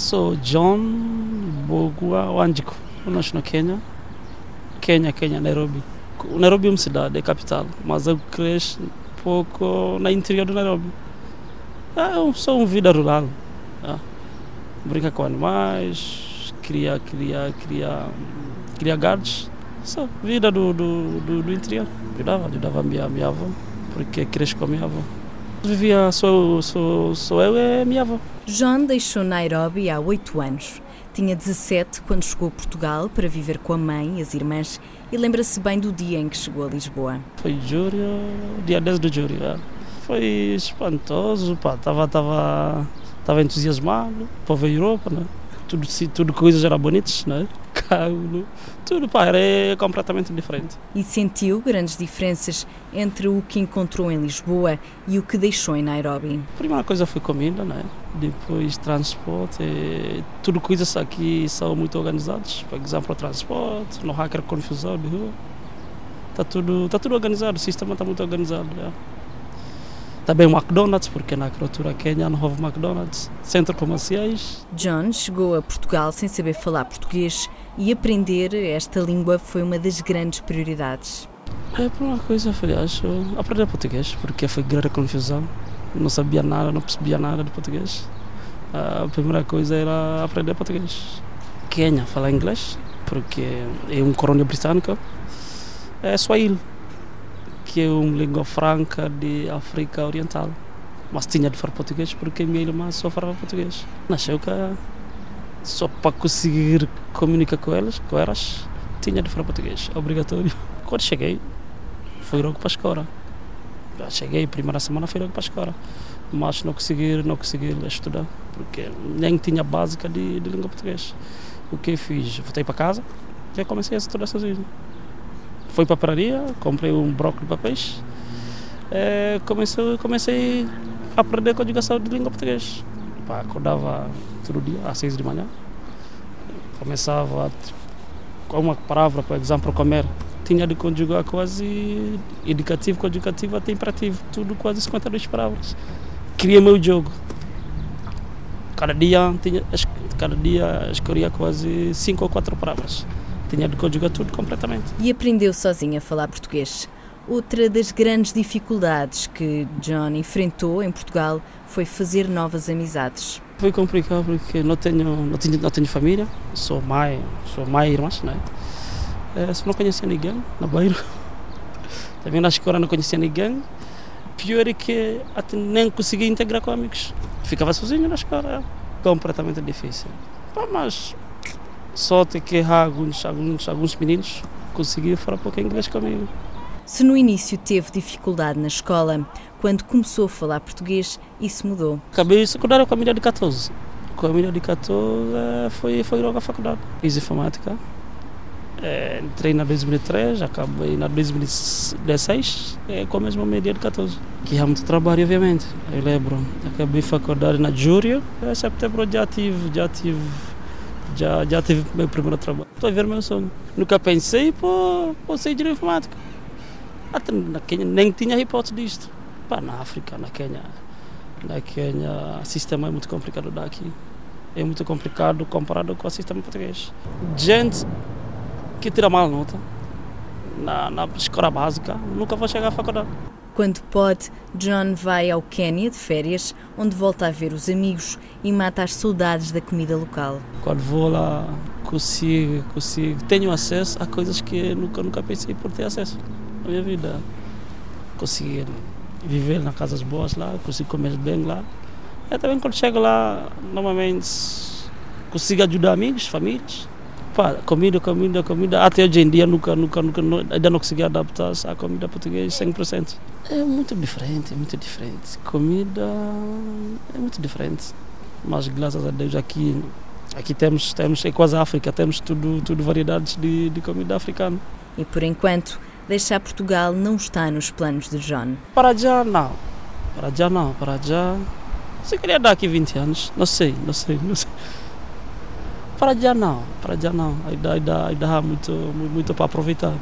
sou John Bogua Wanjiku, nasci na Kenya. Kenya, Kenya, Nairobi. Nairobi é uma cidade, é capital, mas eu cresci um pouco na interior do Nairobi. Ah, eu sou um vida rural. Ah, brinca com animais, cria, cria, cria, cria gados. Só vida do, do, do, do interior. Ajudava, ajudava a minha, minha avó, porque cresci com a minha avó. Vivia, sou, sou, sou eu e minha avó. John deixou Nairobi há oito anos. Tinha 17 quando chegou a Portugal para viver com a mãe e as irmãs e lembra-se bem do dia em que chegou a Lisboa. Foi julho, dia 10 de julho. É. Foi espantoso, pá, estava tava, tava entusiasmado para ver a Europa, né? tudo, tudo coisas eram bonitas, né? Carro, tudo pá, era completamente diferente. E sentiu grandes diferenças entre o que encontrou em Lisboa e o que deixou em Nairobi? A primeira coisa foi comida, né? depois transporte, tudo coisas aqui são muito organizadas, por exemplo, o transporte, não há aquela confusão de rua. Está tudo, tá tudo organizado, o sistema está muito organizado. É também o McDonald's, porque altura Quênia não houve McDonald's, centros comerciais. John chegou a Portugal sem saber falar português e aprender esta língua foi uma das grandes prioridades. É, por uma coisa foi, acho, aprender português, porque foi grande confusão. Não sabia nada, não percebia nada de português. A primeira coisa era aprender português. Quênia, falar inglês, porque é um colônia britânica. É Swahili que é uma língua franca de África Oriental. Mas tinha de falar português porque minha irmã só falava português. Nasceu cá, só para conseguir comunicar com elas, com elas, tinha de falar português, obrigatório. Quando cheguei, fui logo para a escola. Cheguei, primeira semana fui logo para a escola, mas não consegui, não consegui estudar, porque nem tinha básica de, de língua portuguesa. O que fiz? Voltei para casa e comecei a estudar sozinho. Fui para a padaria, comprei um bloco de papéis. É, comecei, comecei a aprender conjugação de língua portuguesa. Acordava todo dia, às seis de manhã. Começava com uma palavra, por exemplo, comer. Tinha de conjugar quase indicativo, conjugativo até imperativo. Tudo quase 52 palavras. Criei meu jogo. Cada dia, tinha, cada dia escolhia quase cinco ou quatro palavras tinha de conjugar tudo completamente. E aprendeu sozinho a falar português. Outra das grandes dificuldades que John enfrentou em Portugal foi fazer novas amizades. Foi complicado porque não tenho, não tenho, não tenho família, sou mãe, sou mãe e irmãs, né? É, não conhecia ninguém na Beira. Também na escola não conhecia ninguém. Pior é que até nem conseguia integrar com amigos. Ficava sozinho na escola, é completamente difícil. Mas sorte que alguns, alguns, alguns meninos conseguiram falar um pouco inglês comigo. Se no início teve dificuldade na escola, quando começou a falar português, isso mudou. Acabei secundária com a menina de 14. Com a menina de 14 foi, foi logo à faculdade. Fiz informática. É, entrei na 2003, acabei na 2016, é, com a mesma média de 14. Que é muito trabalho, obviamente. Eu lembro, acabei faculdade na Júria, em setembro já tive, já tive já, já tive meu primeiro trabalho. Estou a ver meu sonho. Nunca pensei por, por ser de informática. Até na Quênia nem tinha hipótese disto. Pá, na África, na Quênia, na Quênia, o sistema é muito complicado daqui. É muito complicado comparado com o sistema português. Gente que tira mal nota na, na escola básica nunca vai chegar à faculdade. Quando pode, John vai ao Quênia de férias, onde volta a ver os amigos e mata as saudades da comida local. Quando vou lá, consigo, consigo, tenho acesso a coisas que nunca, nunca pensei por ter acesso na minha vida. Conseguir viver nas casas boas lá, consigo comer bem lá. E também quando chego lá, normalmente consigo ajudar amigos, famílias pá, comida, comida, comida. Até hoje em dia nunca, nunca, nunca ainda não consegui adaptar-se à comida portuguesa 100%. É muito diferente, é muito diferente. Comida é muito diferente. Mas graças a Deus aqui, aqui temos, temos é quase África, temos tudo, tudo variedades de, de comida africana. E por enquanto, deixar Portugal não está nos planos de John. Para já não. Para já não, para já. Se queria dar aqui 20 anos, não sei, não sei, não sei. Para já não, para já não. Ainda, ainda, há muito, muito para aproveitar.